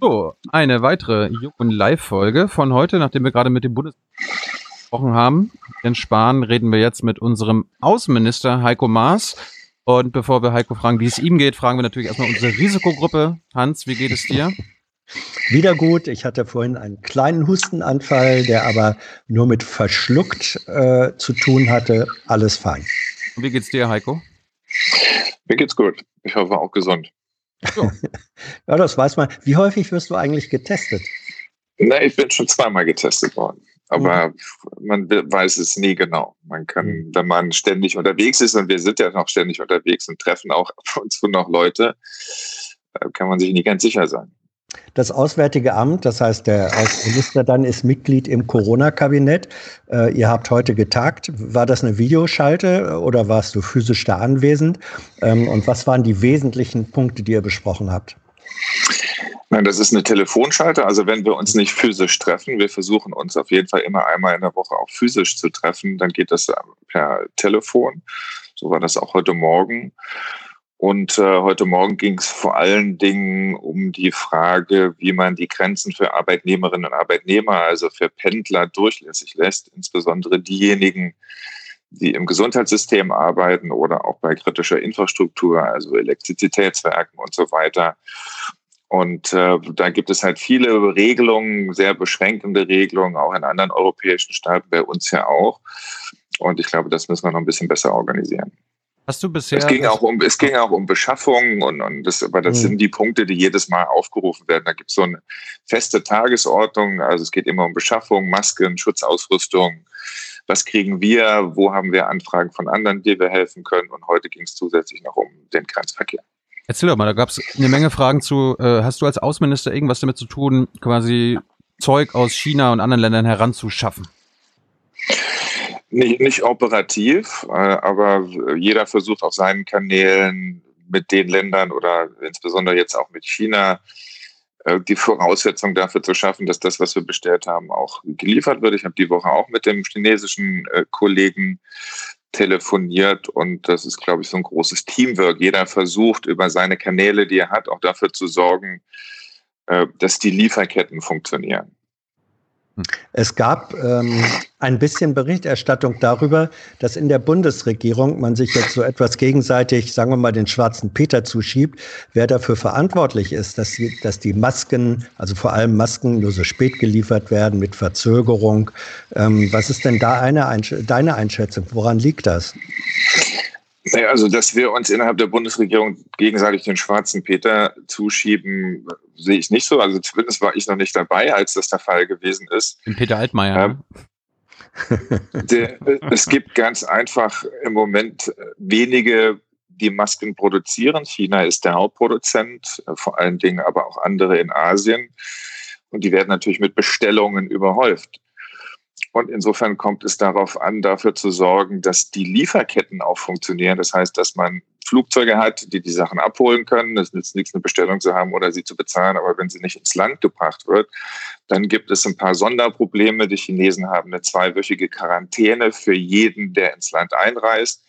So, eine weitere Jungen Live-Folge von heute, nachdem wir gerade mit dem Bundes gesprochen haben. Jens Spahn reden wir jetzt mit unserem Außenminister Heiko Maas. Und bevor wir Heiko fragen, wie es ihm geht, fragen wir natürlich erstmal unsere Risikogruppe. Hans, wie geht es dir? Wieder gut. Ich hatte vorhin einen kleinen Hustenanfall, der aber nur mit verschluckt äh, zu tun hatte. Alles fein. Und wie geht's dir, Heiko? Mir geht's gut. Ich hoffe auch gesund. Ja. ja, das weiß man. Wie häufig wirst du eigentlich getestet? Na, ich bin schon zweimal getestet worden. Aber mhm. man weiß es nie genau. Man kann, mhm. wenn man ständig unterwegs ist, und wir sind ja noch ständig unterwegs und treffen auch ab und zu noch Leute, kann man sich nie ganz sicher sein. Das Auswärtige Amt, das heißt der Außenminister dann ist Mitglied im Corona-Kabinett. Äh, ihr habt heute getagt. War das eine Videoschalte oder warst du physisch da anwesend? Ähm, und was waren die wesentlichen Punkte, die ihr besprochen habt? Nein, das ist eine Telefonschalte. Also wenn wir uns nicht physisch treffen, wir versuchen uns auf jeden Fall immer einmal in der Woche auch physisch zu treffen, dann geht das per Telefon. So war das auch heute Morgen. Und äh, heute Morgen ging es vor allen Dingen um die Frage, wie man die Grenzen für Arbeitnehmerinnen und Arbeitnehmer, also für Pendler, durchlässig lässt, insbesondere diejenigen, die im Gesundheitssystem arbeiten oder auch bei kritischer Infrastruktur, also Elektrizitätswerken und so weiter. Und äh, da gibt es halt viele Regelungen, sehr beschränkende Regelungen, auch in anderen europäischen Staaten, bei uns ja auch. Und ich glaube, das müssen wir noch ein bisschen besser organisieren. Hast du bisher. Es ging auch um, es ging auch um Beschaffung und, und das, aber das mhm. sind die Punkte, die jedes Mal aufgerufen werden. Da gibt es so eine feste Tagesordnung. Also es geht immer um Beschaffung, Masken, Schutzausrüstung. Was kriegen wir? Wo haben wir Anfragen von anderen, die wir helfen können? Und heute ging es zusätzlich noch um den Grenzverkehr. Erzähl doch mal, da gab es eine Menge Fragen zu. Äh, hast du als Außenminister irgendwas damit zu tun, quasi Zeug aus China und anderen Ländern heranzuschaffen? Nicht, nicht operativ, äh, aber jeder versucht auf seinen Kanälen mit den Ländern oder insbesondere jetzt auch mit China äh, die Voraussetzung dafür zu schaffen, dass das, was wir bestellt haben, auch geliefert wird. Ich habe die Woche auch mit dem chinesischen äh, Kollegen telefoniert und das ist, glaube ich, so ein großes Teamwork. Jeder versucht über seine Kanäle, die er hat, auch dafür zu sorgen, dass die Lieferketten funktionieren. Es gab ähm, ein bisschen Berichterstattung darüber, dass in der Bundesregierung man sich jetzt so etwas gegenseitig, sagen wir mal, den schwarzen Peter zuschiebt, wer dafür verantwortlich ist, dass die, dass die Masken, also vor allem Masken, nur so spät geliefert werden mit Verzögerung. Ähm, was ist denn da eine, deine Einschätzung? Woran liegt das? Naja, also, dass wir uns innerhalb der Bundesregierung gegenseitig den schwarzen Peter zuschieben, sehe ich nicht so. Also zumindest war ich noch nicht dabei, als das der Fall gewesen ist. Den Peter Altmaier. Ähm, der, es gibt ganz einfach im Moment wenige, die Masken produzieren. China ist der Hauptproduzent, vor allen Dingen aber auch andere in Asien. Und die werden natürlich mit Bestellungen überhäuft. Und insofern kommt es darauf an, dafür zu sorgen, dass die Lieferketten auch funktionieren. Das heißt, dass man Flugzeuge hat, die die Sachen abholen können. Es nützt nichts, eine Bestellung zu haben oder sie zu bezahlen. Aber wenn sie nicht ins Land gebracht wird, dann gibt es ein paar Sonderprobleme. Die Chinesen haben eine zweiwöchige Quarantäne für jeden, der ins Land einreist.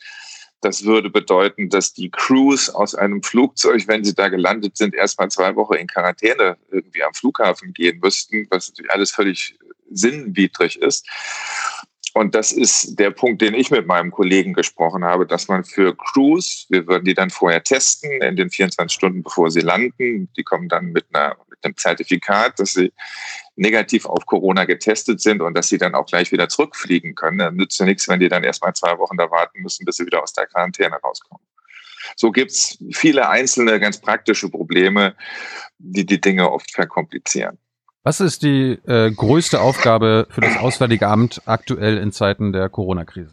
Das würde bedeuten, dass die Crews aus einem Flugzeug, wenn sie da gelandet sind, erstmal zwei Wochen in Quarantäne irgendwie am Flughafen gehen müssten, was natürlich alles völlig sinnwidrig ist. Und das ist der Punkt, den ich mit meinem Kollegen gesprochen habe, dass man für Crews, wir würden die dann vorher testen in den 24 Stunden, bevor sie landen. Die kommen dann mit, einer, mit einem Zertifikat, dass sie negativ auf Corona getestet sind und dass sie dann auch gleich wieder zurückfliegen können. Dann nützt ja nichts, wenn die dann erstmal zwei Wochen da warten müssen, bis sie wieder aus der Quarantäne rauskommen. So gibt's viele einzelne ganz praktische Probleme, die die Dinge oft verkomplizieren. Was ist die äh, größte Aufgabe für das Auswärtige Amt aktuell in Zeiten der Corona-Krise?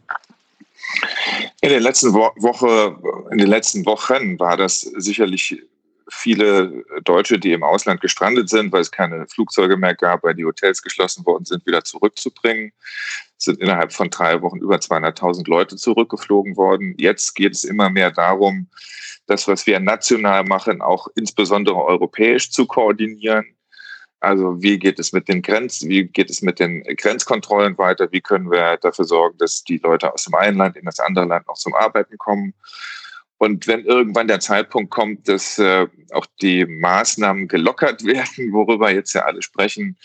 In den letzten Wo Woche, in den letzten Wochen war das sicherlich viele Deutsche, die im Ausland gestrandet sind, weil es keine Flugzeuge mehr gab, weil die Hotels geschlossen worden sind, wieder zurückzubringen. Es sind innerhalb von drei Wochen über 200.000 Leute zurückgeflogen worden. Jetzt geht es immer mehr darum, das, was wir national machen, auch insbesondere europäisch zu koordinieren. Also wie geht es mit den Grenzen, wie geht es mit den Grenzkontrollen weiter? Wie können wir dafür sorgen, dass die Leute aus dem einen Land in das andere Land noch zum Arbeiten kommen? Und wenn irgendwann der Zeitpunkt kommt, dass äh, auch die Maßnahmen gelockert werden, worüber jetzt ja alle sprechen,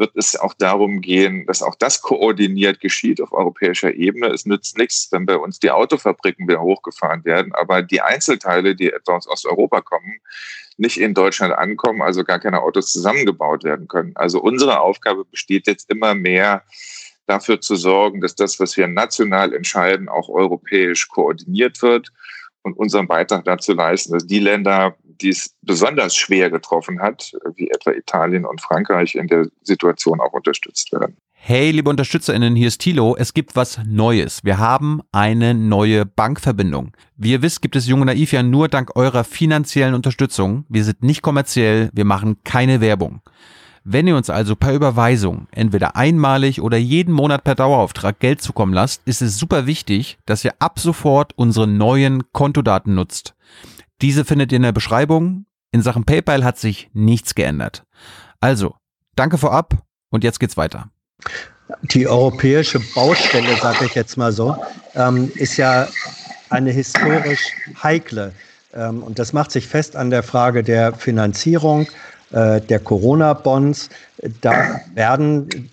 wird es auch darum gehen, dass auch das koordiniert geschieht auf europäischer Ebene. Es nützt nichts, wenn bei uns die Autofabriken wieder hochgefahren werden, aber die Einzelteile, die etwa aus Osteuropa kommen, nicht in Deutschland ankommen, also gar keine Autos zusammengebaut werden können. Also unsere Aufgabe besteht jetzt immer mehr dafür zu sorgen, dass das, was wir national entscheiden, auch europäisch koordiniert wird und unseren Beitrag dazu leisten, dass die Länder, die es besonders schwer getroffen hat, wie etwa Italien und Frankreich, in der Situation auch unterstützt werden. Hey, liebe UnterstützerInnen, hier ist Thilo. Es gibt was Neues. Wir haben eine neue Bankverbindung. Wie ihr wisst, gibt es Junge Naiv ja nur dank eurer finanziellen Unterstützung. Wir sind nicht kommerziell, wir machen keine Werbung. Wenn ihr uns also per Überweisung entweder einmalig oder jeden Monat per Dauerauftrag Geld zukommen lasst, ist es super wichtig, dass ihr ab sofort unsere neuen Kontodaten nutzt. Diese findet ihr in der Beschreibung. In Sachen PayPal hat sich nichts geändert. Also, danke vorab und jetzt geht's weiter. Die europäische Baustelle, sage ich jetzt mal so, ähm, ist ja eine historisch heikle. Ähm, und das macht sich fest an der Frage der Finanzierung äh, der Corona-Bonds. Da werden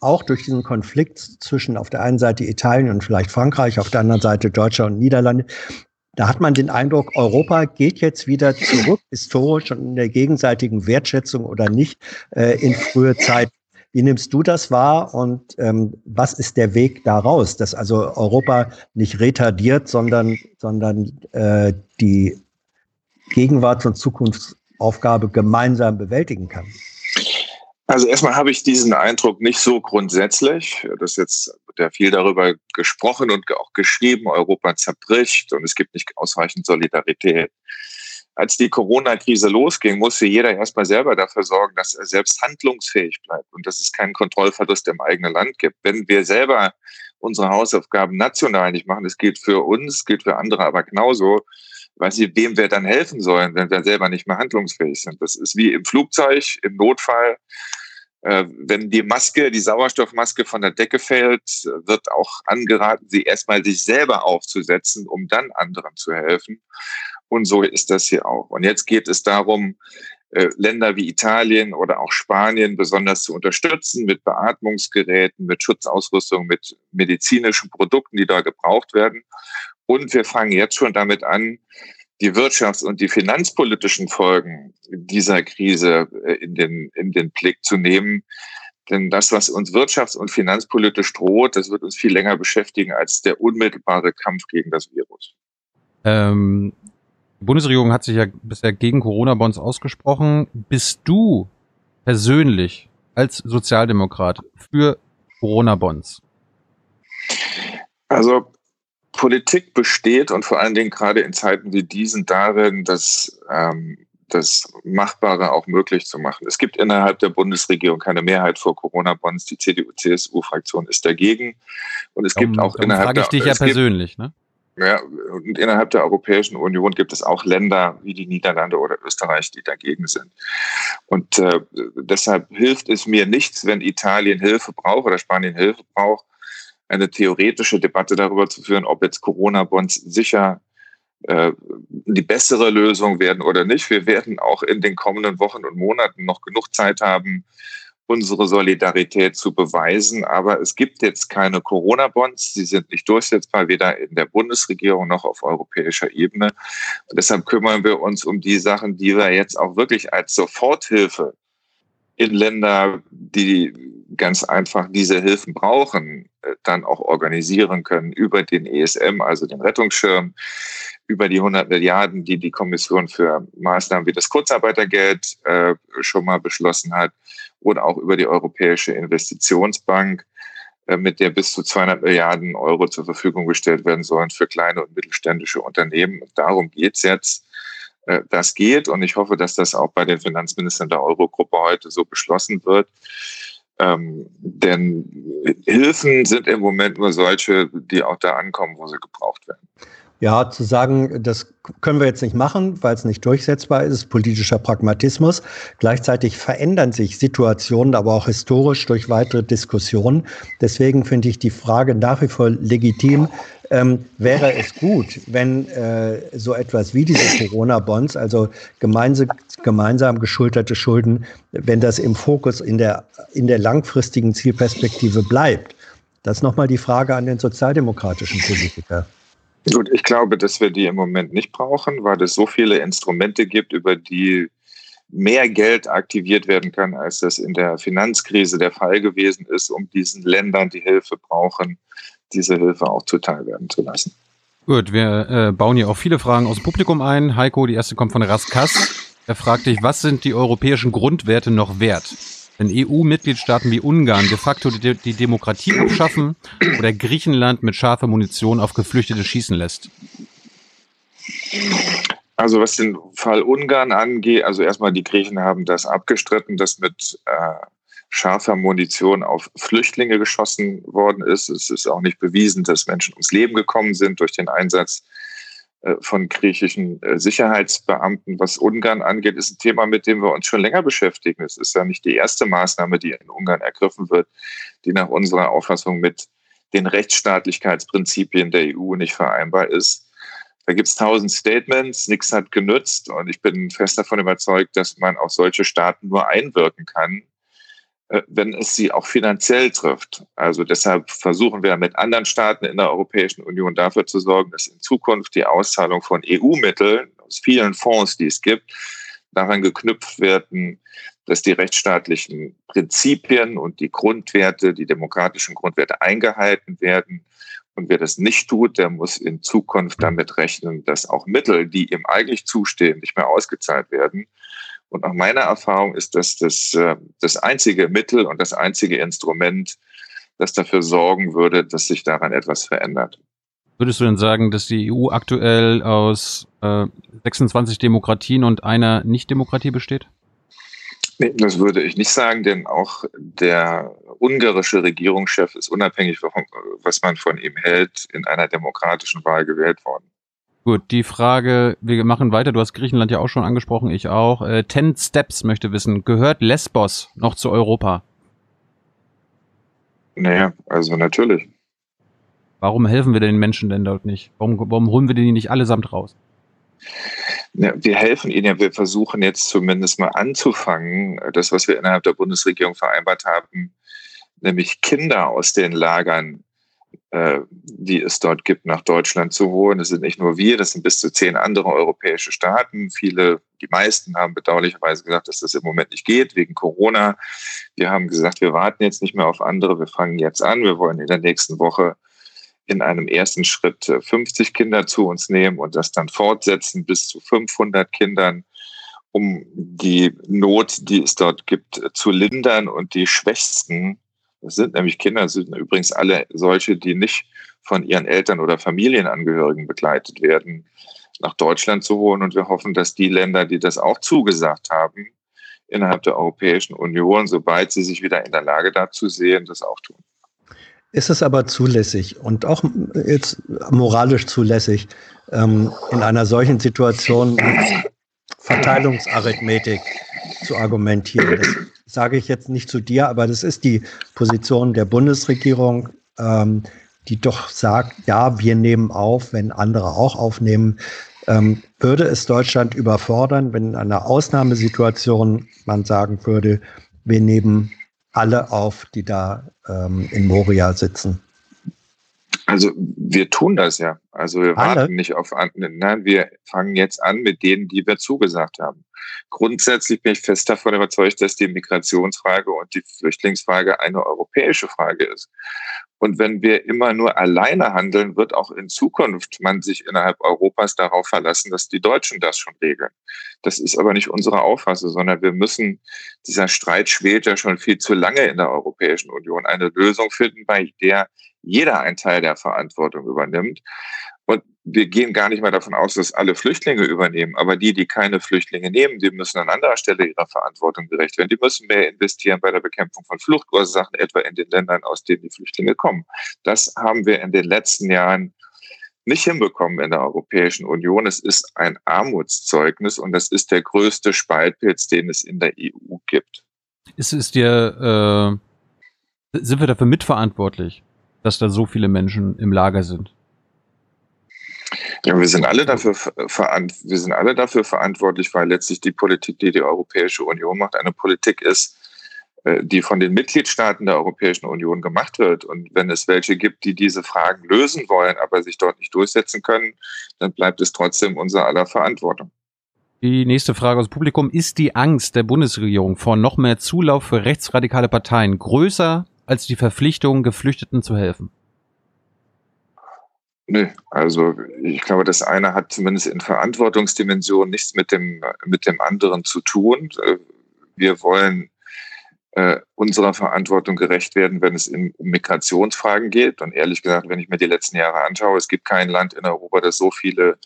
auch durch diesen Konflikt zwischen auf der einen Seite Italien und vielleicht Frankreich, auf der anderen Seite Deutschland und Niederlande, da hat man den Eindruck, Europa geht jetzt wieder zurück, historisch und in der gegenseitigen Wertschätzung oder nicht, äh, in frühe Zeit. Wie nimmst du das wahr und ähm, was ist der Weg daraus, dass also Europa nicht retardiert, sondern, sondern äh, die Gegenwarts- und Zukunftsaufgabe gemeinsam bewältigen kann? Also erstmal habe ich diesen Eindruck nicht so grundsätzlich. Das jetzt wird ja viel darüber gesprochen und auch geschrieben, Europa zerbricht und es gibt nicht ausreichend Solidarität als die Corona-Krise losging, musste jeder erstmal selber dafür sorgen, dass er selbst handlungsfähig bleibt und dass es keinen Kontrollverlust im eigenen Land gibt. Wenn wir selber unsere Hausaufgaben national nicht machen, das gilt für uns, gilt für andere aber genauso, weiß ich, wem wir dann helfen sollen, wenn wir selber nicht mehr handlungsfähig sind. Das ist wie im Flugzeug, im Notfall. Äh, wenn die Maske, die Sauerstoffmaske von der Decke fällt, wird auch angeraten, sie erstmal sich selber aufzusetzen, um dann anderen zu helfen. Und so ist das hier auch. Und jetzt geht es darum, Länder wie Italien oder auch Spanien besonders zu unterstützen mit Beatmungsgeräten, mit Schutzausrüstung, mit medizinischen Produkten, die da gebraucht werden. Und wir fangen jetzt schon damit an, die wirtschafts- und die finanzpolitischen Folgen dieser Krise äh, in den, in den Blick zu nehmen. Denn das, was uns wirtschafts- und finanzpolitisch droht, das wird uns viel länger beschäftigen als der unmittelbare Kampf gegen das Virus. Ähm, Bundesregierung hat sich ja bisher gegen Corona-Bonds ausgesprochen. Bist du persönlich als Sozialdemokrat für Corona-Bonds? Also Politik besteht und vor allen Dingen gerade in Zeiten wie diesen darin, dass ähm, das Machbare auch möglich zu machen. Es gibt innerhalb der Bundesregierung keine Mehrheit vor Corona-Bonds. Die CDU-CSU-Fraktion ist dagegen. Und es gibt auch innerhalb frage ich dich ja persönlich, ne? Ja, und innerhalb der Europäischen Union gibt es auch Länder wie die Niederlande oder Österreich, die dagegen sind. Und äh, deshalb hilft es mir nichts, wenn Italien Hilfe braucht oder Spanien Hilfe braucht, eine theoretische Debatte darüber zu führen, ob jetzt Corona-Bonds sicher äh, die bessere Lösung werden oder nicht. Wir werden auch in den kommenden Wochen und Monaten noch genug Zeit haben, unsere Solidarität zu beweisen. Aber es gibt jetzt keine Corona-Bonds. Sie sind nicht durchsetzbar, weder in der Bundesregierung noch auf europäischer Ebene. Und deshalb kümmern wir uns um die Sachen, die wir jetzt auch wirklich als Soforthilfe in Länder, die ganz einfach diese Hilfen brauchen, äh, dann auch organisieren können über den ESM, also den Rettungsschirm, über die 100 Milliarden, die die Kommission für Maßnahmen wie das Kurzarbeitergeld äh, schon mal beschlossen hat oder auch über die Europäische Investitionsbank, äh, mit der bis zu 200 Milliarden Euro zur Verfügung gestellt werden sollen für kleine und mittelständische Unternehmen. Und darum geht's jetzt. Äh, das geht und ich hoffe, dass das auch bei den Finanzministern der Eurogruppe heute so beschlossen wird. Ähm, denn Hilfen sind im Moment nur solche, die auch da ankommen, wo sie gebraucht werden. Ja, zu sagen, das können wir jetzt nicht machen, weil es nicht durchsetzbar ist, politischer Pragmatismus. Gleichzeitig verändern sich Situationen, aber auch historisch durch weitere Diskussionen. Deswegen finde ich die Frage nach wie vor legitim. Ähm, wäre es gut, wenn äh, so etwas wie diese Corona-Bonds, also gemeinsam, gemeinsam geschulterte Schulden, wenn das im Fokus in der, in der langfristigen Zielperspektive bleibt? Das ist nochmal die Frage an den sozialdemokratischen Politiker. Gut, ich glaube, dass wir die im Moment nicht brauchen, weil es so viele Instrumente gibt, über die mehr Geld aktiviert werden kann, als das in der Finanzkrise der Fall gewesen ist, um diesen Ländern, die Hilfe brauchen, diese Hilfe auch zuteil werden zu lassen. Gut, wir äh, bauen hier auch viele Fragen aus dem Publikum ein. Heiko, die erste kommt von Raskas. Er fragt dich, was sind die europäischen Grundwerte noch wert? Wenn EU-Mitgliedstaaten wie Ungarn de facto die, die Demokratie abschaffen oder Griechenland mit scharfer Munition auf Geflüchtete schießen lässt? Also was den Fall Ungarn angeht, also erstmal die Griechen haben das abgestritten, dass mit äh, scharfer Munition auf Flüchtlinge geschossen worden ist. Es ist auch nicht bewiesen, dass Menschen ums Leben gekommen sind durch den Einsatz von griechischen äh, Sicherheitsbeamten. Was Ungarn angeht, ist ein Thema, mit dem wir uns schon länger beschäftigen. Es ist ja nicht die erste Maßnahme, die in Ungarn ergriffen wird, die nach unserer Auffassung mit den Rechtsstaatlichkeitsprinzipien der EU nicht vereinbar ist. Da gibt es tausend Statements, nichts hat genützt und ich bin fest davon überzeugt, dass man auf solche Staaten nur einwirken kann, äh, wenn es sie auch finanziell trifft. Also deshalb versuchen wir mit anderen Staaten in der Europäischen Union dafür zu sorgen, dass in Zukunft die Auszahlung von EU-Mitteln aus vielen Fonds, die es gibt, daran geknüpft werden, dass die rechtsstaatlichen Prinzipien und die Grundwerte, die demokratischen Grundwerte eingehalten werden. Und wer das nicht tut, der muss in Zukunft damit rechnen, dass auch Mittel, die ihm eigentlich zustehen, nicht mehr ausgezahlt werden. Und nach meiner Erfahrung ist das das, äh, das einzige Mittel und das einzige Instrument, das dafür sorgen würde, dass sich daran etwas verändert. Würdest du denn sagen, dass die EU aktuell aus äh, 26 Demokratien und einer Nicht-Demokratie besteht? Nee, das würde ich nicht sagen, denn auch der ungarische Regierungschef ist unabhängig, was man von ihm hält, in einer demokratischen Wahl gewählt worden. Gut, die Frage, wir machen weiter. Du hast Griechenland ja auch schon angesprochen, ich auch. Äh, Ten Steps möchte wissen, gehört Lesbos noch zu Europa? Naja, also natürlich. Warum helfen wir den Menschen denn dort nicht? Warum, warum holen wir die nicht allesamt raus? Ja, wir helfen ihnen ja, wir versuchen jetzt zumindest mal anzufangen, das, was wir innerhalb der Bundesregierung vereinbart haben, nämlich Kinder aus den Lagern die es dort gibt, nach Deutschland zu holen. Das sind nicht nur wir, das sind bis zu zehn andere europäische Staaten. Viele, die meisten haben bedauerlicherweise gesagt, dass das im Moment nicht geht, wegen Corona. Wir haben gesagt, wir warten jetzt nicht mehr auf andere, wir fangen jetzt an. Wir wollen in der nächsten Woche in einem ersten Schritt 50 äh, Kinder zu uns nehmen und das dann fortsetzen bis zu 500 Kindern, um die Not, die es dort gibt, zu lindern und die Schwächsten das sind nämlich Kinder, das sind übrigens alle solche, die nicht von ihren Eltern oder Familienangehörigen begleitet werden, nach Deutschland zu holen. Und wir hoffen, dass die Länder, die das auch zugesagt haben, innerhalb der Europäischen Union, sobald sie sich wieder in der Lage dazu sehen, das auch tun. Ist es aber zulässig und auch jetzt moralisch zulässig, ähm, in einer solchen Situation mit Verteilungsarithmetik zu argumentieren? Sage ich jetzt nicht zu dir, aber das ist die Position der Bundesregierung, ähm, die doch sagt, ja, wir nehmen auf, wenn andere auch aufnehmen. Ähm, würde es Deutschland überfordern, wenn in einer Ausnahmesituation man sagen würde, wir nehmen alle auf, die da ähm, in Moria sitzen? Also wir tun das ja. Also wir alle? warten nicht auf andere. Nein, wir fangen jetzt an mit denen, die wir zugesagt haben. Grundsätzlich bin ich fest davon überzeugt, dass die Migrationsfrage und die Flüchtlingsfrage eine europäische Frage ist. Und wenn wir immer nur alleine handeln, wird auch in Zukunft man sich innerhalb Europas darauf verlassen, dass die Deutschen das schon regeln. Das ist aber nicht unsere Auffassung, sondern wir müssen, dieser Streit schwelt ja schon viel zu lange in der Europäischen Union, eine Lösung finden, bei der jeder einen Teil der Verantwortung übernimmt. Und wir gehen gar nicht mehr davon aus, dass alle Flüchtlinge übernehmen. Aber die, die keine Flüchtlinge nehmen, die müssen an anderer Stelle ihrer Verantwortung gerecht werden. Die müssen mehr investieren bei der Bekämpfung von Fluchtursachen, etwa in den Ländern, aus denen die Flüchtlinge kommen. Das haben wir in den letzten Jahren nicht hinbekommen in der Europäischen Union. Es ist ein Armutszeugnis und das ist der größte Spaltpilz, den es in der EU gibt. Ist es dir, äh, sind wir dafür mitverantwortlich, dass da so viele Menschen im Lager sind? Ja, wir sind alle dafür wir sind alle dafür verantwortlich, weil letztlich die Politik, die die Europäische Union macht, eine Politik ist, äh, die von den Mitgliedstaaten der Europäischen Union gemacht wird. Und wenn es welche gibt, die diese Fragen lösen wollen, aber sich dort nicht durchsetzen können, dann bleibt es trotzdem unser aller Verantwortung. Die nächste Frage aus dem Publikum. Ist die Angst der Bundesregierung vor noch mehr Zulauf für rechtsradikale Parteien größer als die Verpflichtung, Geflüchteten zu helfen? Nö, also ich glaube, das eine hat zumindest in Verantwortungsdimension nichts mit dem, mit dem anderen zu tun. Wir wollen äh, unserer Verantwortung gerecht werden, wenn es in, um Migrationsfragen geht. Und ehrlich gesagt, wenn ich mir die letzten Jahre anschaue, es gibt kein Land in Europa, das so viele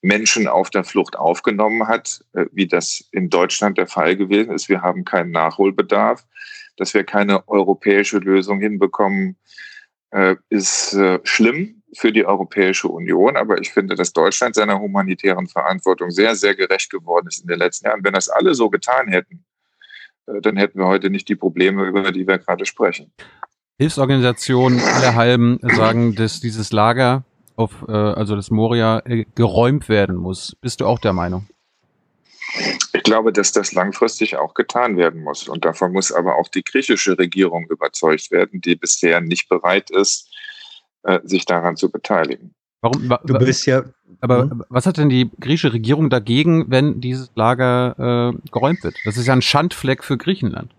Menschen auf der Flucht aufgenommen hat, äh, wie das in Deutschland der Fall gewesen ist. Wir haben keinen Nachholbedarf. Dass wir keine europäische Lösung hinbekommen, äh, ist äh, schlimm für die Europäische Union. Aber ich finde, dass Deutschland seiner humanitären Verantwortung sehr, sehr gerecht geworden ist in den letzten Jahren. Wenn das alle so getan hätten, äh, dann hätten wir heute nicht die Probleme, über die wir gerade sprechen. Hilfsorganisationen alle halben sagen, dass dieses Lager auf, also das Moria, geräumt werden muss. Bist du auch der Meinung? Ich glaube, dass das langfristig auch getan werden muss. Und davon muss aber auch die griechische Regierung überzeugt werden, die bisher nicht bereit ist, sich daran zu beteiligen. Warum? Du bist ja. Aber hm? was hat denn die griechische Regierung dagegen, wenn dieses Lager äh, geräumt wird? Das ist ja ein Schandfleck für Griechenland.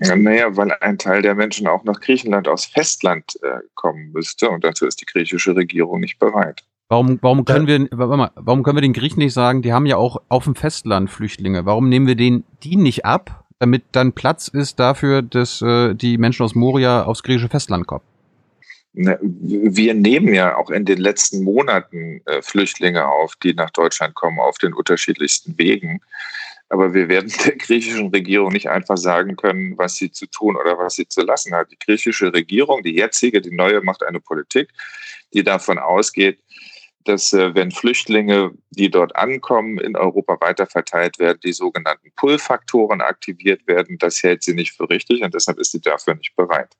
Ja, naja, weil ein Teil der Menschen auch nach Griechenland aus Festland äh, kommen müsste und dazu ist die griechische Regierung nicht bereit. Warum, warum können wir, warte mal, warum können wir den Griechen nicht sagen, die haben ja auch auf dem Festland Flüchtlinge. Warum nehmen wir denen die nicht ab, damit dann Platz ist dafür, dass äh, die Menschen aus Moria aufs griechische Festland kommen? Wir nehmen ja auch in den letzten Monaten äh, Flüchtlinge auf, die nach Deutschland kommen, auf den unterschiedlichsten Wegen. Aber wir werden der griechischen Regierung nicht einfach sagen können, was sie zu tun oder was sie zu lassen hat. Die griechische Regierung, die jetzige, die neue, macht eine Politik, die davon ausgeht, dass äh, wenn Flüchtlinge, die dort ankommen, in Europa weiterverteilt werden, die sogenannten Pull-Faktoren aktiviert werden. Das hält sie nicht für richtig und deshalb ist sie dafür nicht bereit.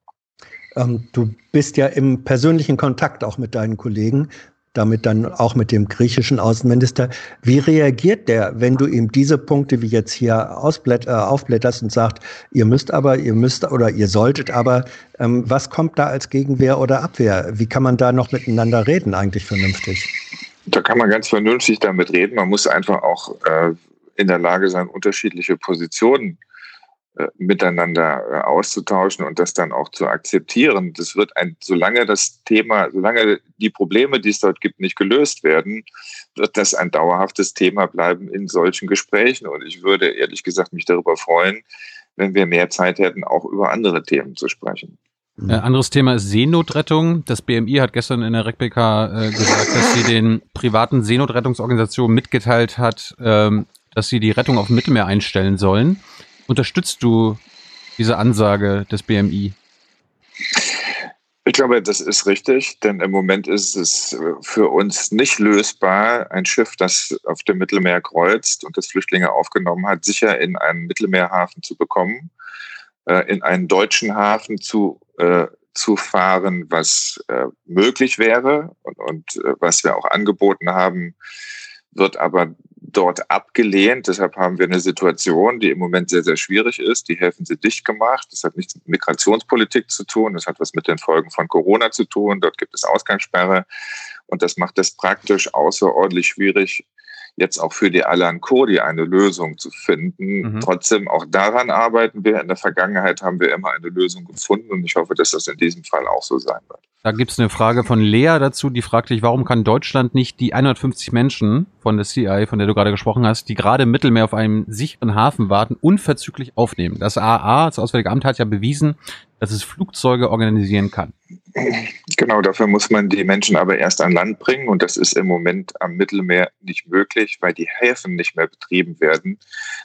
Ähm, du bist ja im persönlichen Kontakt auch mit deinen Kollegen, damit dann auch mit dem griechischen Außenminister. Wie reagiert der, wenn du ihm diese Punkte wie jetzt hier ausblätt, äh, aufblätterst und sagt, ihr müsst aber, ihr müsst oder ihr solltet aber, ähm, was kommt da als Gegenwehr oder Abwehr? Wie kann man da noch miteinander reden eigentlich vernünftig? Da kann man ganz vernünftig damit reden. Man muss einfach auch äh, in der Lage sein, unterschiedliche Positionen miteinander äh, auszutauschen und das dann auch zu akzeptieren. Das wird ein, solange das Thema, solange die Probleme, die es dort gibt, nicht gelöst werden, wird das ein dauerhaftes Thema bleiben in solchen Gesprächen. Und ich würde ehrlich gesagt mich darüber freuen, wenn wir mehr Zeit hätten, auch über andere Themen zu sprechen. Äh, anderes Thema ist Seenotrettung. Das BMI hat gestern in der RecBK äh, gesagt, dass sie den privaten Seenotrettungsorganisationen mitgeteilt hat, ähm, dass sie die Rettung auf dem Mittelmeer einstellen sollen. Unterstützt du diese Ansage des BMI? Ich glaube, das ist richtig, denn im Moment ist es für uns nicht lösbar, ein Schiff, das auf dem Mittelmeer kreuzt und das Flüchtlinge aufgenommen hat, sicher in einen Mittelmeerhafen zu bekommen, äh, in einen deutschen Hafen zu, äh, zu fahren, was äh, möglich wäre und, und was wir auch angeboten haben, wird aber dort abgelehnt. Deshalb haben wir eine Situation, die im Moment sehr, sehr schwierig ist. Die Häfen sind dicht gemacht. Das hat nichts mit Migrationspolitik zu tun. Das hat was mit den Folgen von Corona zu tun. Dort gibt es Ausgangssperre. Und das macht es praktisch außerordentlich schwierig, jetzt auch für die Alan Kurdi eine Lösung zu finden. Mhm. Trotzdem, auch daran arbeiten wir. In der Vergangenheit haben wir immer eine Lösung gefunden und ich hoffe, dass das in diesem Fall auch so sein wird. Da gibt es eine Frage von Lea dazu, die fragt dich, warum kann Deutschland nicht die 150 Menschen von der CI, von der du gerade gesprochen hast, die gerade im Mittelmeer auf einem sicheren Hafen warten, unverzüglich aufnehmen? Das AA, das Auswärtige Amt, hat ja bewiesen, dass es Flugzeuge organisieren kann. Genau, dafür muss man die Menschen aber erst an Land bringen und das ist im Moment am Mittelmeer nicht möglich, weil die Häfen nicht mehr betrieben werden.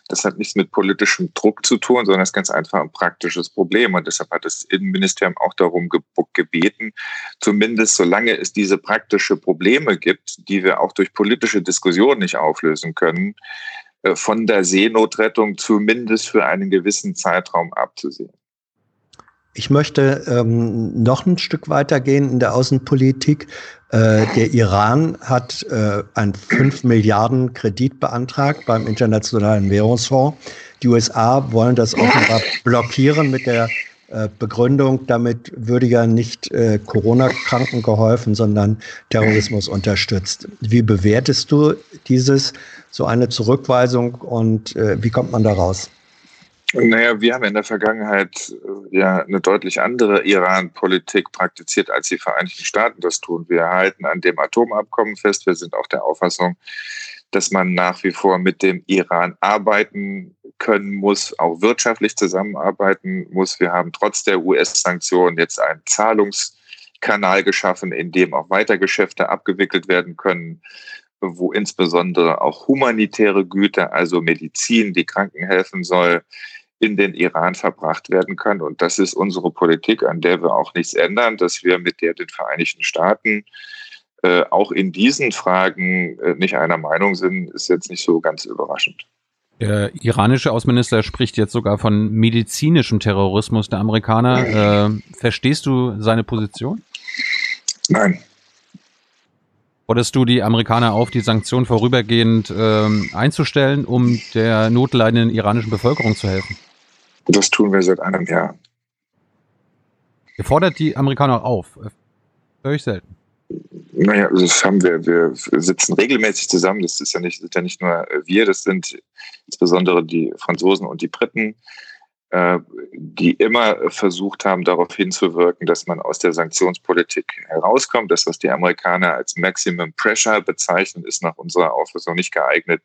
Das hat nichts mit politischem Druck zu tun, sondern ist ganz einfach ein praktisches Problem und deshalb hat das Innenministerium auch darum gebeten, zumindest solange es diese praktische Probleme gibt, die wir auch durch politische Diskussionen nicht auflösen können, äh, von der Seenotrettung zumindest für einen gewissen Zeitraum abzusehen. Ich möchte ähm, noch ein Stück weitergehen in der Außenpolitik. Äh, der Iran hat äh, einen 5 Milliarden Kredit beantragt beim Internationalen Währungsfonds. Die USA wollen das offenbar blockieren mit der äh, Begründung, damit würde ja nicht äh, Corona-Kranken geholfen, sondern Terrorismus unterstützt. Wie bewertest du dieses, so eine Zurückweisung und äh, wie kommt man da raus? Naja, wir haben in der Vergangenheit äh, ja eine deutlich andere Iran-Politik praktiziert, als die Vereinigten Staaten das tun. Wir halten an dem Atomabkommen fest. Wir sind auch der Auffassung, dass man nach wie vor mit dem Iran arbeiten können muss, auch wirtschaftlich zusammenarbeiten muss. Wir haben trotz der US-Sanktionen jetzt einen Zahlungskanal geschaffen, in dem auch Weitergeschäfte abgewickelt werden können wo insbesondere auch humanitäre Güter, also Medizin, die Kranken helfen soll, in den Iran verbracht werden kann. Und das ist unsere Politik, an der wir auch nichts ändern, dass wir mit der den Vereinigten Staaten äh, auch in diesen Fragen äh, nicht einer Meinung sind, ist jetzt nicht so ganz überraschend. Der iranische Außenminister spricht jetzt sogar von medizinischem Terrorismus der Amerikaner. Äh, verstehst du seine Position? Nein. Forderst du die Amerikaner auf, die Sanktionen vorübergehend ähm, einzustellen, um der notleidenden iranischen Bevölkerung zu helfen? Das tun wir seit einem Jahr. Ihr fordert die Amerikaner auf. Höre ich selten. Naja, das haben wir. Wir sitzen regelmäßig zusammen. Das ist ja nicht, sind ja nicht nur wir, das sind insbesondere die Franzosen und die Briten, äh, die immer versucht haben, darauf hinzuwirken, dass man aus der Sanktionspolitik herauskommt. Das, was die Amerikaner als Maximum Pressure bezeichnen, ist nach unserer Auffassung nicht geeignet,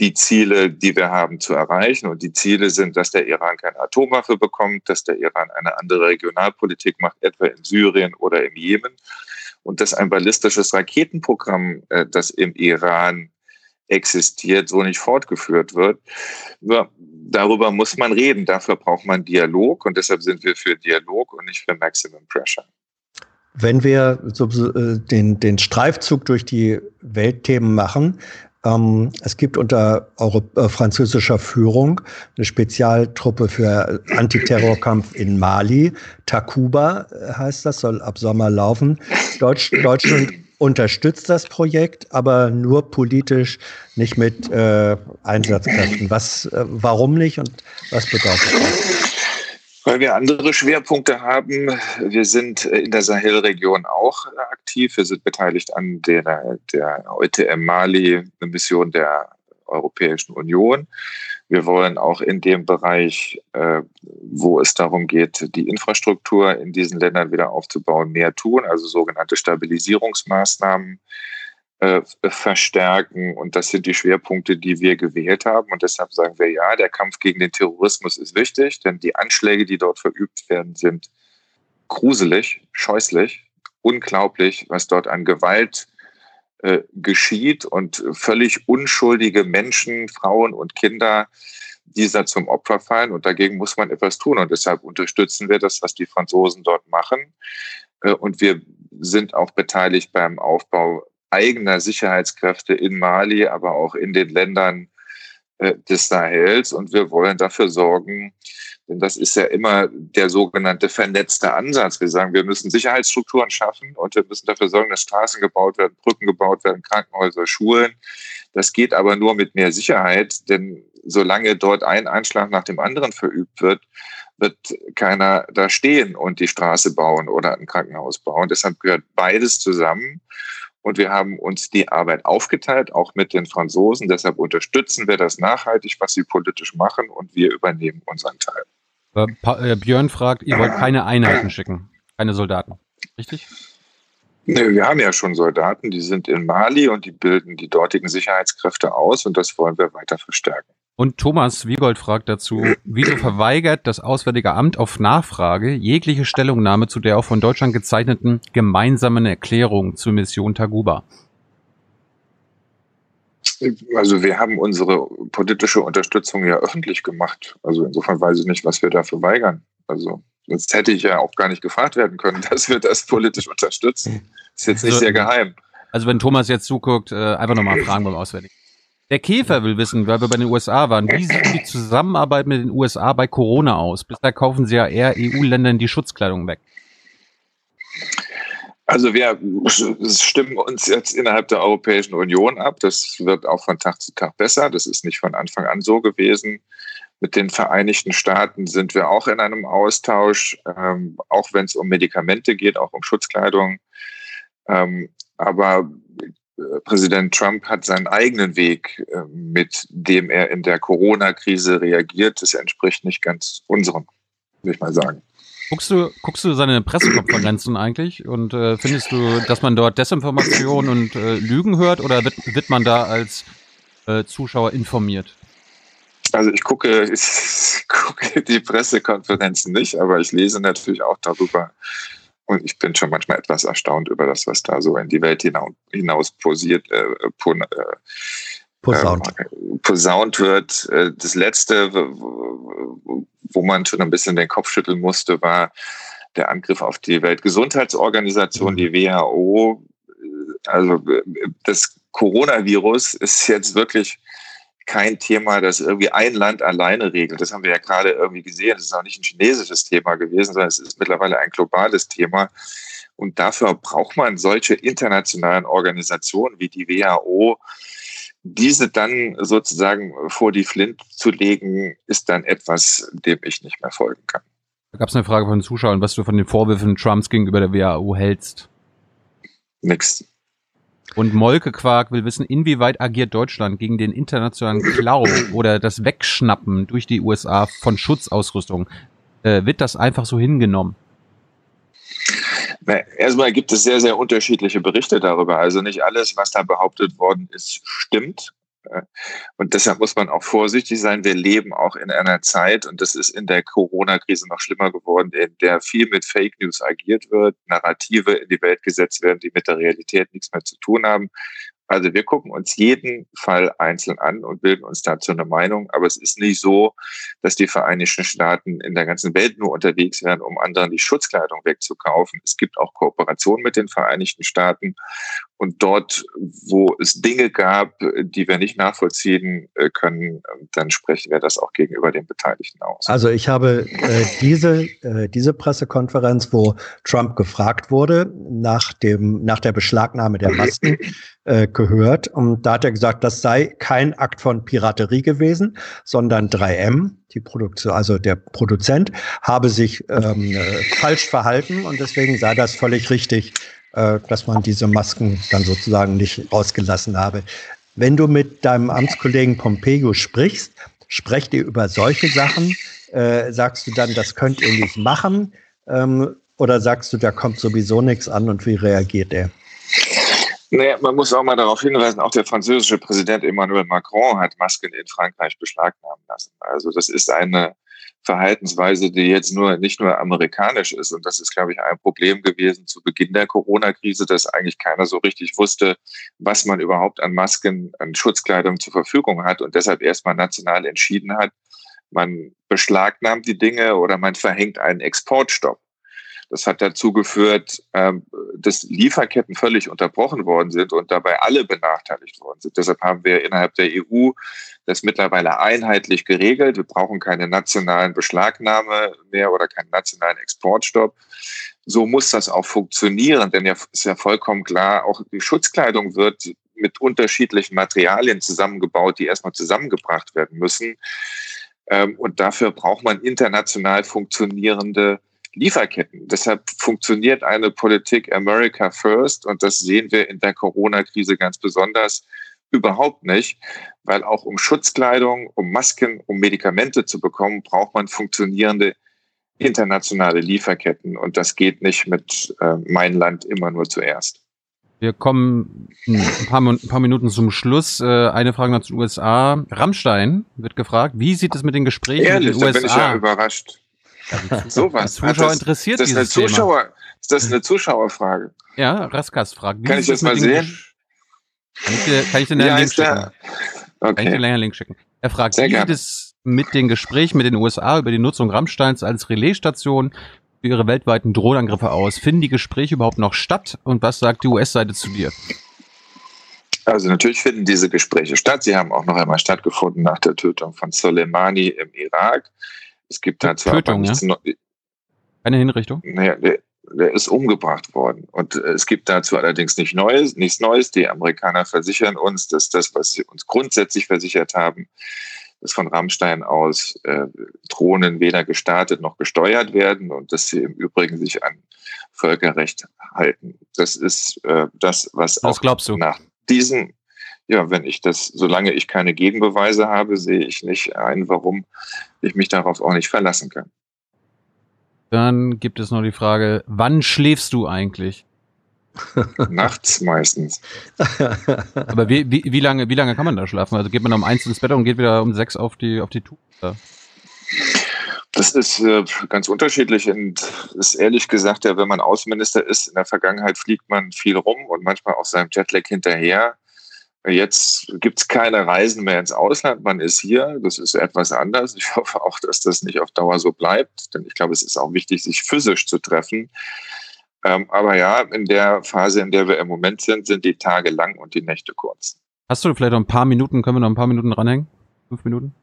die Ziele, die wir haben, zu erreichen. Und die Ziele sind, dass der Iran keine Atomwaffe bekommt, dass der Iran eine andere Regionalpolitik macht, etwa in Syrien oder im Jemen. Und dass ein ballistisches Raketenprogramm, äh, das im Iran existiert, so nicht fortgeführt wird. Darüber muss man reden. Dafür braucht man Dialog. Und deshalb sind wir für Dialog und nicht für Maximum Pressure. Wenn wir äh, den, den Streifzug durch die Weltthemen machen, ähm, es gibt unter Euro äh, französischer Führung eine Spezialtruppe für Antiterrorkampf in Mali. Takuba äh, heißt das, soll ab Sommer laufen. Deutsch, Deutschland unterstützt das Projekt, aber nur politisch, nicht mit äh, Einsatzkräften. Was, äh, warum nicht und was bedeutet das? Weil wir andere Schwerpunkte haben. Wir sind in der Sahelregion auch aktiv. Wir sind beteiligt an der, der EUTM Mali, eine Mission der Europäischen Union. Wir wollen auch in dem Bereich, äh, wo es darum geht, die Infrastruktur in diesen Ländern wieder aufzubauen, mehr tun, also sogenannte Stabilisierungsmaßnahmen äh, verstärken. Und das sind die Schwerpunkte, die wir gewählt haben. Und deshalb sagen wir ja, der Kampf gegen den Terrorismus ist wichtig, denn die Anschläge, die dort verübt werden, sind gruselig, scheußlich, unglaublich, was dort an Gewalt äh, geschieht und völlig unschuldige Menschen, Frauen und Kinder dieser zum Opfer fallen. Und dagegen muss man etwas tun. Und deshalb unterstützen wir das, was die Franzosen dort machen. Äh, und wir sind auch beteiligt beim Aufbau eigener Sicherheitskräfte in Mali, aber auch in den Ländern äh, des Sahels. Und wir wollen dafür sorgen, denn das ist ja immer der sogenannte vernetzte Ansatz. Wir sagen, wir müssen Sicherheitsstrukturen schaffen und wir müssen dafür sorgen, dass Straßen gebaut werden, Brücken gebaut werden, Krankenhäuser, Schulen. Das geht aber nur mit mehr Sicherheit, denn solange dort ein Einschlag nach dem anderen verübt wird, wird keiner da stehen und die Straße bauen oder ein Krankenhaus bauen. Deshalb gehört beides zusammen. Und wir haben uns die Arbeit aufgeteilt, auch mit den Franzosen. Deshalb unterstützen wir das nachhaltig, was sie politisch machen, und wir übernehmen unseren Teil. Äh, Björn fragt, ihr wollt keine Einheiten schicken, keine Soldaten. Richtig? Nee, wir haben ja schon Soldaten, die sind in Mali und die bilden die dortigen Sicherheitskräfte aus und das wollen wir weiter verstärken. Und Thomas Wiegold fragt dazu, wieso verweigert das Auswärtige Amt auf Nachfrage jegliche Stellungnahme zu der auch von Deutschland gezeichneten gemeinsamen Erklärung zur Mission Taguba? Also wir haben unsere politische Unterstützung ja öffentlich gemacht. Also insofern weiß ich nicht, was wir dafür weigern. Also sonst hätte ich ja auch gar nicht gefragt werden können, dass wir das politisch unterstützen. Ist jetzt nicht also, sehr geheim. Also wenn Thomas jetzt zuguckt, äh, einfach nochmal fragen beim Auswärtigen. Der Käfer will wissen, weil wir bei den USA waren, wie sieht die Zusammenarbeit mit den USA bei Corona aus? Bisher kaufen sie ja eher EU-Ländern die Schutzkleidung weg. Also wir stimmen uns jetzt innerhalb der Europäischen Union ab. Das wird auch von Tag zu Tag besser. Das ist nicht von Anfang an so gewesen. Mit den Vereinigten Staaten sind wir auch in einem Austausch, ähm, auch wenn es um Medikamente geht, auch um Schutzkleidung. Ähm, aber Präsident Trump hat seinen eigenen Weg, äh, mit dem er in der Corona-Krise reagiert. Das entspricht nicht ganz unserem, würde ich mal sagen. Guckst du, guckst du seine Pressekonferenzen eigentlich und äh, findest du, dass man dort Desinformation und äh, Lügen hört oder wird, wird man da als äh, Zuschauer informiert? Also ich gucke, ich gucke die Pressekonferenzen nicht, aber ich lese natürlich auch darüber, und ich bin schon manchmal etwas erstaunt über das, was da so in die Welt hinaus, hinaus posiert, äh, pon, äh, posaunt. Äh, posaunt wird. Äh, das letzte, wo man schon ein bisschen den Kopf schütteln musste, war der Angriff auf die Weltgesundheitsorganisation, mhm. die WHO. Also das Coronavirus ist jetzt wirklich kein Thema, das irgendwie ein Land alleine regelt. Das haben wir ja gerade irgendwie gesehen. Das ist auch nicht ein chinesisches Thema gewesen, sondern es ist mittlerweile ein globales Thema. Und dafür braucht man solche internationalen Organisationen wie die WHO. Diese dann sozusagen vor die Flint zu legen, ist dann etwas, dem ich nicht mehr folgen kann. Da gab es eine Frage von den Zuschauern, was du von den Vorwürfen Trumps gegenüber der WHO hältst. Nix. Und Molke Quark will wissen, inwieweit agiert Deutschland gegen den internationalen Klau oder das Wegschnappen durch die USA von Schutzausrüstung? Äh, wird das einfach so hingenommen? Erstmal gibt es sehr, sehr unterschiedliche Berichte darüber. Also nicht alles, was da behauptet worden ist, stimmt. Und deshalb muss man auch vorsichtig sein. Wir leben auch in einer Zeit, und das ist in der Corona-Krise noch schlimmer geworden, in der viel mit Fake News agiert wird, Narrative in die Welt gesetzt werden, die mit der Realität nichts mehr zu tun haben. Also wir gucken uns jeden Fall einzeln an und bilden uns dazu eine Meinung. Aber es ist nicht so, dass die Vereinigten Staaten in der ganzen Welt nur unterwegs wären, um anderen die Schutzkleidung wegzukaufen. Es gibt auch Kooperationen mit den Vereinigten Staaten. Und dort, wo es Dinge gab, die wir nicht nachvollziehen äh, können, dann sprechen wir das auch gegenüber den Beteiligten aus. Also ich habe äh, diese, äh, diese Pressekonferenz, wo Trump gefragt wurde nach, dem, nach der Beschlagnahme der Masken, äh, gehört. Und da hat er gesagt, das sei kein Akt von Piraterie gewesen, sondern 3M, die Produktion, also der Produzent, habe sich ähm, äh, falsch verhalten und deswegen sei das völlig richtig, äh, dass man diese Masken dann sozusagen nicht rausgelassen habe. Wenn du mit deinem Amtskollegen Pompeo sprichst, sprecht ihr über solche Sachen? Äh, sagst du dann, das könnt ihr nicht machen? Ähm, oder sagst du, da kommt sowieso nichts an und wie reagiert er? Naja, man muss auch mal darauf hinweisen, auch der französische Präsident Emmanuel Macron hat Masken in Frankreich beschlagnahmen lassen. Also das ist eine Verhaltensweise, die jetzt nur nicht nur amerikanisch ist. Und das ist, glaube ich, ein Problem gewesen zu Beginn der Corona-Krise, dass eigentlich keiner so richtig wusste, was man überhaupt an Masken, an Schutzkleidung zur Verfügung hat und deshalb erstmal national entschieden hat, man beschlagnahmt die Dinge oder man verhängt einen Exportstopp. Das hat dazu geführt, ähm, dass Lieferketten völlig unterbrochen worden sind und dabei alle benachteiligt worden sind. Deshalb haben wir innerhalb der EU das mittlerweile einheitlich geregelt. Wir brauchen keine nationalen Beschlagnahme mehr oder keinen nationalen Exportstopp. So muss das auch funktionieren, denn ja ist ja vollkommen klar, auch die Schutzkleidung wird mit unterschiedlichen Materialien zusammengebaut, die erstmal zusammengebracht werden müssen. Ähm, und dafür braucht man international funktionierende Lieferketten. Deshalb funktioniert eine Politik America First und das sehen wir in der Corona-Krise ganz besonders überhaupt nicht, weil auch um Schutzkleidung, um Masken, um Medikamente zu bekommen, braucht man funktionierende internationale Lieferketten und das geht nicht mit äh, mein Land immer nur zuerst. Wir kommen ein paar, ein paar, Minuten zum Schluss. Äh, eine Frage noch zu den USA. Rammstein wird gefragt, wie sieht es mit den Gesprächen Ehrlich, mit den USA? bin ich ja überrascht. Ja, so was. Zuschauer das, interessiert das dieses eine Zuschauer, Thema. Ist das eine Zuschauerfrage? Ja, Raskas fragt. Kann ich das mal sehen? Kann ich dir, kann ich dir einen Link schicken? Okay. Kann ich dir einen Link schicken? Er fragt, Sehr wie sieht es mit den Gesprächen mit den USA über die Nutzung Rammsteins als Relaisstation für ihre weltweiten Drohnenangriffe aus? Finden die Gespräche überhaupt noch statt? Und was sagt die US-Seite zu dir? Also natürlich finden diese Gespräche statt. Sie haben auch noch einmal stattgefunden nach der Tötung von Soleimani im Irak. Es gibt da zwar Tötung, ja? Keine Hinrichtung? Naja, der, der, ist umgebracht worden. Und äh, es gibt dazu allerdings nicht Neues, nichts Neues. Die Amerikaner versichern uns, dass das, was sie uns grundsätzlich versichert haben, dass von Rammstein aus äh, Drohnen weder gestartet noch gesteuert werden und dass sie im Übrigen sich an Völkerrecht halten. Das ist äh, das, was, was auch glaubst du? nach diesen, ja, wenn ich das, solange ich keine Gegenbeweise habe, sehe ich nicht ein, warum ich mich darauf auch nicht verlassen kann. Dann gibt es noch die Frage, wann schläfst du eigentlich? Nachts meistens. Aber wie, wie, wie, lange, wie lange kann man da schlafen? Also geht man um eins ins Bett und geht wieder um sechs auf die, auf die Tour? Das ist äh, ganz unterschiedlich und ist ehrlich gesagt, ja, wenn man Außenminister ist, in der Vergangenheit fliegt man viel rum und manchmal auch seinem Jetlag hinterher. Jetzt gibt es keine Reisen mehr ins Ausland, man ist hier, das ist etwas anders. Ich hoffe auch, dass das nicht auf Dauer so bleibt, denn ich glaube, es ist auch wichtig, sich physisch zu treffen. Ähm, aber ja, in der Phase, in der wir im Moment sind, sind die Tage lang und die Nächte kurz. Hast du vielleicht noch ein paar Minuten, können wir noch ein paar Minuten dranhängen? Fünf Minuten?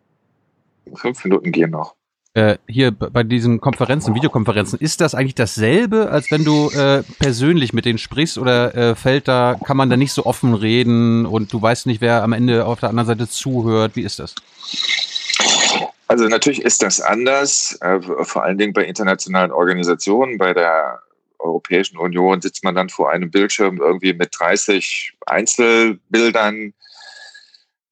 Fünf Minuten gehen noch. Äh, hier bei diesen Konferenzen, Videokonferenzen, ist das eigentlich dasselbe, als wenn du äh, persönlich mit denen sprichst oder äh, fällt da, kann man da nicht so offen reden und du weißt nicht, wer am Ende auf der anderen Seite zuhört? Wie ist das? Also natürlich ist das anders, äh, vor allen Dingen bei internationalen Organisationen, bei der Europäischen Union sitzt man dann vor einem Bildschirm irgendwie mit 30 Einzelbildern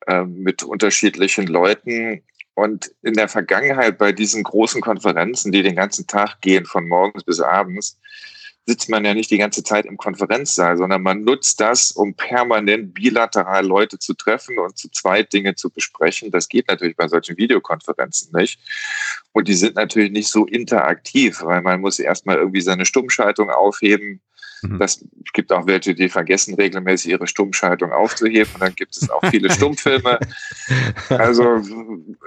äh, mit unterschiedlichen Leuten. Und in der Vergangenheit bei diesen großen Konferenzen, die den ganzen Tag gehen, von morgens bis abends, sitzt man ja nicht die ganze Zeit im Konferenzsaal, sondern man nutzt das, um permanent bilateral Leute zu treffen und zu zweit Dinge zu besprechen. Das geht natürlich bei solchen Videokonferenzen nicht. Und die sind natürlich nicht so interaktiv, weil man muss erstmal irgendwie seine Stummschaltung aufheben. Mhm. Das gibt auch welche, die vergessen regelmäßig ihre Stummschaltung aufzuheben. Und dann gibt es auch viele Stummfilme. Also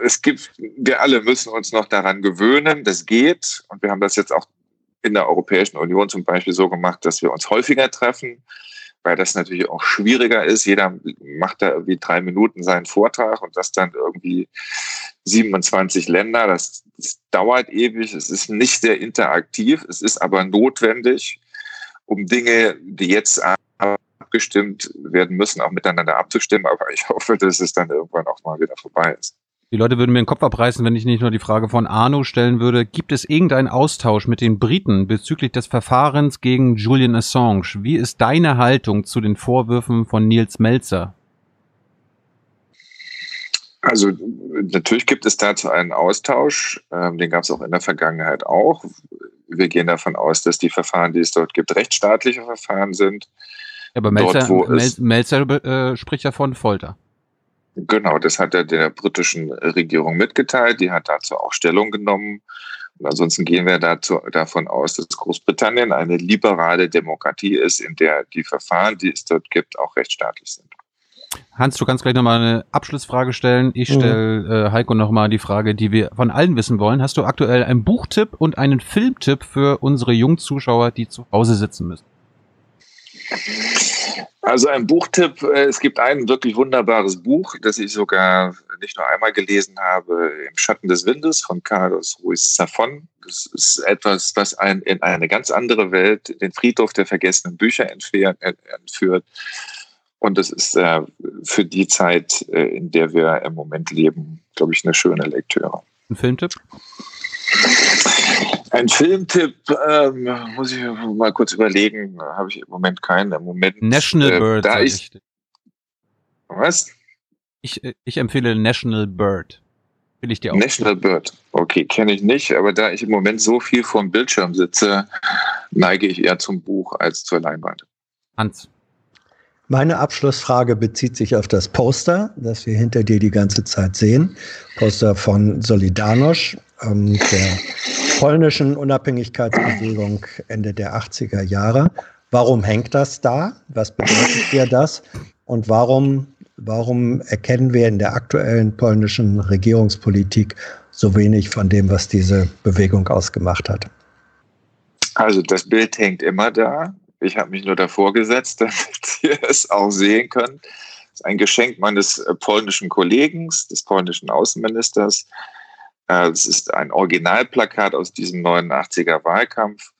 es gibt, wir alle müssen uns noch daran gewöhnen. Das geht. Und wir haben das jetzt auch in der Europäischen Union zum Beispiel so gemacht, dass wir uns häufiger treffen, weil das natürlich auch schwieriger ist. Jeder macht da irgendwie drei Minuten seinen Vortrag und das dann irgendwie 27 Länder. Das, das dauert ewig. Es ist nicht sehr interaktiv. Es ist aber notwendig, um Dinge, die jetzt abgestimmt werden müssen, auch miteinander abzustimmen. Aber ich hoffe, dass es dann irgendwann auch mal wieder vorbei ist. Die Leute würden mir den Kopf abreißen, wenn ich nicht nur die Frage von Arno stellen würde. Gibt es irgendeinen Austausch mit den Briten bezüglich des Verfahrens gegen Julian Assange? Wie ist deine Haltung zu den Vorwürfen von Nils Melzer? Also natürlich gibt es dazu einen Austausch. Ähm, den gab es auch in der Vergangenheit auch. Wir gehen davon aus, dass die Verfahren, die es dort gibt, rechtsstaatliche Verfahren sind. Aber Melzer, dort, Melzer äh, spricht ja von Folter. Genau, das hat er der britischen Regierung mitgeteilt. Die hat dazu auch Stellung genommen. Und ansonsten gehen wir dazu, davon aus, dass Großbritannien eine liberale Demokratie ist, in der die Verfahren, die es dort gibt, auch rechtsstaatlich sind. Hans, du kannst gleich nochmal eine Abschlussfrage stellen. Ich stelle mhm. äh, Heiko nochmal die Frage, die wir von allen wissen wollen. Hast du aktuell einen Buchtipp und einen Filmtipp für unsere jungen Zuschauer, die zu Hause sitzen müssen? Also ein Buchtipp, äh, es gibt ein wirklich wunderbares Buch, das ich sogar nicht nur einmal gelesen habe, Im Schatten des Windes von Carlos Ruiz Zafón. Das ist etwas, was einen in eine ganz andere Welt, den Friedhof der vergessenen Bücher entführt. Und das ist äh, für die Zeit, äh, in der wir im Moment leben, glaube ich, eine schöne Lektüre. Ein Filmtipp? Ein Filmtipp, ähm, muss ich mal kurz überlegen, habe ich im Moment keinen. Im Moment. National äh, Bird. Da ich, was? Ich, äh, ich empfehle National Bird. Will ich dir auch. National Bird. Okay, kenne ich nicht, aber da ich im Moment so viel vor dem Bildschirm sitze, neige ich eher zum Buch als zur Leinwand. Hans. Meine Abschlussfrage bezieht sich auf das Poster, das wir hinter dir die ganze Zeit sehen. Poster von Solidarność, ähm, der polnischen Unabhängigkeitsbewegung Ende der 80er Jahre. Warum hängt das da? Was bedeutet dir das? Und warum, warum erkennen wir in der aktuellen polnischen Regierungspolitik so wenig von dem, was diese Bewegung ausgemacht hat? Also das Bild hängt immer da. Ich habe mich nur davor gesetzt, damit ihr es auch sehen könnt. Das ist ein Geschenk meines äh, polnischen Kollegen, des polnischen Außenministers. Äh, es ist ein Originalplakat aus diesem 89er Wahlkampf.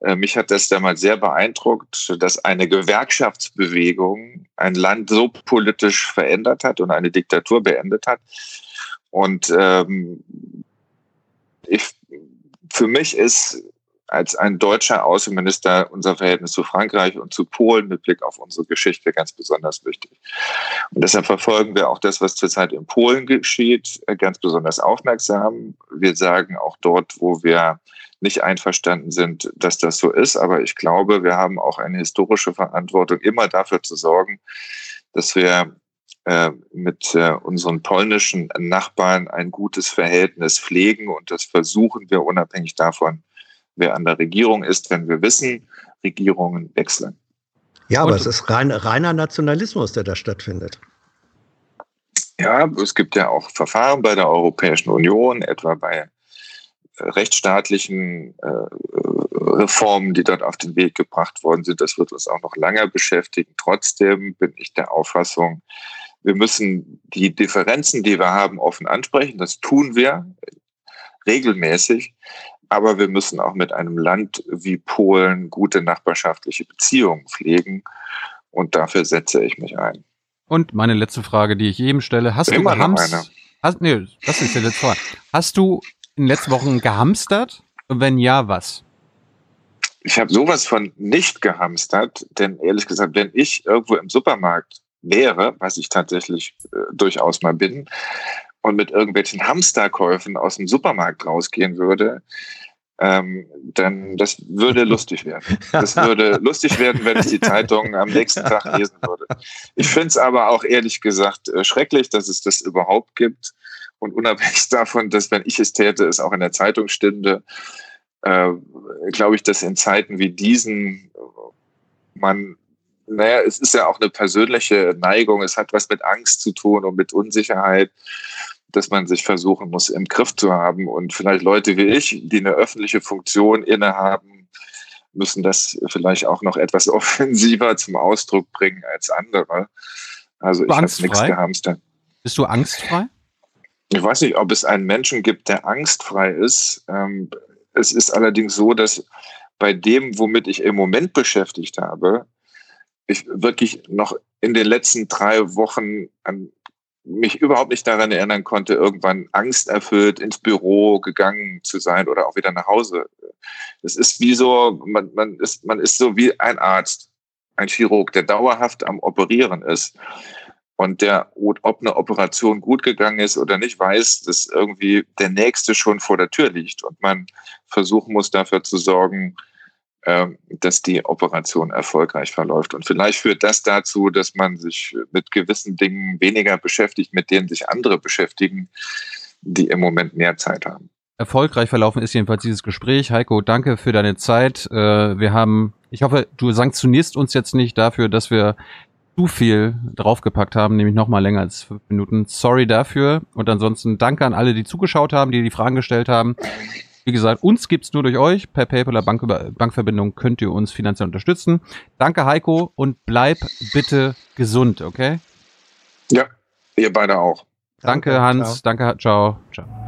Äh, mich hat das damals sehr beeindruckt, dass eine Gewerkschaftsbewegung ein Land so politisch verändert hat und eine Diktatur beendet hat. Und ähm, ich, für mich ist als ein deutscher Außenminister unser Verhältnis zu Frankreich und zu Polen mit Blick auf unsere Geschichte ganz besonders wichtig. Und deshalb verfolgen wir auch das, was zurzeit in Polen geschieht, ganz besonders aufmerksam. Wir sagen auch dort, wo wir nicht einverstanden sind, dass das so ist. Aber ich glaube, wir haben auch eine historische Verantwortung, immer dafür zu sorgen, dass wir äh, mit äh, unseren polnischen Nachbarn ein gutes Verhältnis pflegen. Und das versuchen wir unabhängig davon, wer an der Regierung ist, wenn wir wissen, Regierungen wechseln. Ja, aber Und, es ist rein, reiner Nationalismus, der da stattfindet. Ja, es gibt ja auch Verfahren bei der Europäischen Union, etwa bei äh, rechtsstaatlichen äh, Reformen, die dort auf den Weg gebracht worden sind. Das wird uns auch noch lange beschäftigen. Trotzdem bin ich der Auffassung, wir müssen die Differenzen, die wir haben, offen ansprechen. Das tun wir regelmäßig. Aber wir müssen auch mit einem Land wie Polen gute nachbarschaftliche Beziehungen pflegen. Und dafür setze ich mich ein. Und meine letzte Frage, die ich jedem stelle. Hast Immer du gehamstert? Hast, nee, das ist die letzte Frage. Hast du in den letzten Wochen gehamstert? Und wenn ja, was? Ich habe sowas von nicht gehamstert, denn ehrlich gesagt, wenn ich irgendwo im Supermarkt wäre, was ich tatsächlich äh, durchaus mal bin, und mit irgendwelchen Hamsterkäufen aus dem Supermarkt rausgehen würde, ähm, dann das würde lustig werden. Das würde lustig werden, wenn ich die Zeitung am nächsten Tag lesen würde. Ich finde es aber auch ehrlich gesagt äh, schrecklich, dass es das überhaupt gibt. Und unabhängig davon, dass wenn ich es täte, es auch in der Zeitung stünde, äh, glaube ich, dass in Zeiten wie diesen man, naja, es ist ja auch eine persönliche Neigung, es hat was mit Angst zu tun und mit Unsicherheit dass man sich versuchen muss, im Griff zu haben. Und vielleicht Leute wie ich, die eine öffentliche Funktion innehaben, müssen das vielleicht auch noch etwas offensiver zum Ausdruck bringen als andere. Also ich habe nichts gehamstert. Bist du angstfrei? Ich weiß nicht, ob es einen Menschen gibt, der angstfrei ist. Ähm, es ist allerdings so, dass bei dem, womit ich im Moment beschäftigt habe, ich wirklich noch in den letzten drei Wochen an mich überhaupt nicht daran erinnern konnte, irgendwann angsterfüllt ins Büro gegangen zu sein oder auch wieder nach Hause. Es ist wie so, man, man, ist, man ist so wie ein Arzt, ein Chirurg, der dauerhaft am Operieren ist und der, ob eine Operation gut gegangen ist oder nicht, weiß, dass irgendwie der Nächste schon vor der Tür liegt und man versuchen muss, dafür zu sorgen, dass die Operation erfolgreich verläuft. Und vielleicht führt das dazu, dass man sich mit gewissen Dingen weniger beschäftigt, mit denen sich andere beschäftigen, die im Moment mehr Zeit haben. Erfolgreich verlaufen ist jedenfalls dieses Gespräch. Heiko, danke für deine Zeit. Äh, wir haben, ich hoffe, du sanktionierst uns jetzt nicht dafür, dass wir zu viel draufgepackt haben, nämlich noch mal länger als fünf Minuten. Sorry dafür. Und ansonsten danke an alle, die zugeschaut haben, die die Fragen gestellt haben. Wie gesagt, uns gibt's nur durch euch. Per PayPal oder Bank Bankverbindung könnt ihr uns finanziell unterstützen. Danke, Heiko, und bleib bitte gesund, okay? Ja, ihr beide auch. Danke, Danke Hans. Ciao. Danke, ciao. Ciao.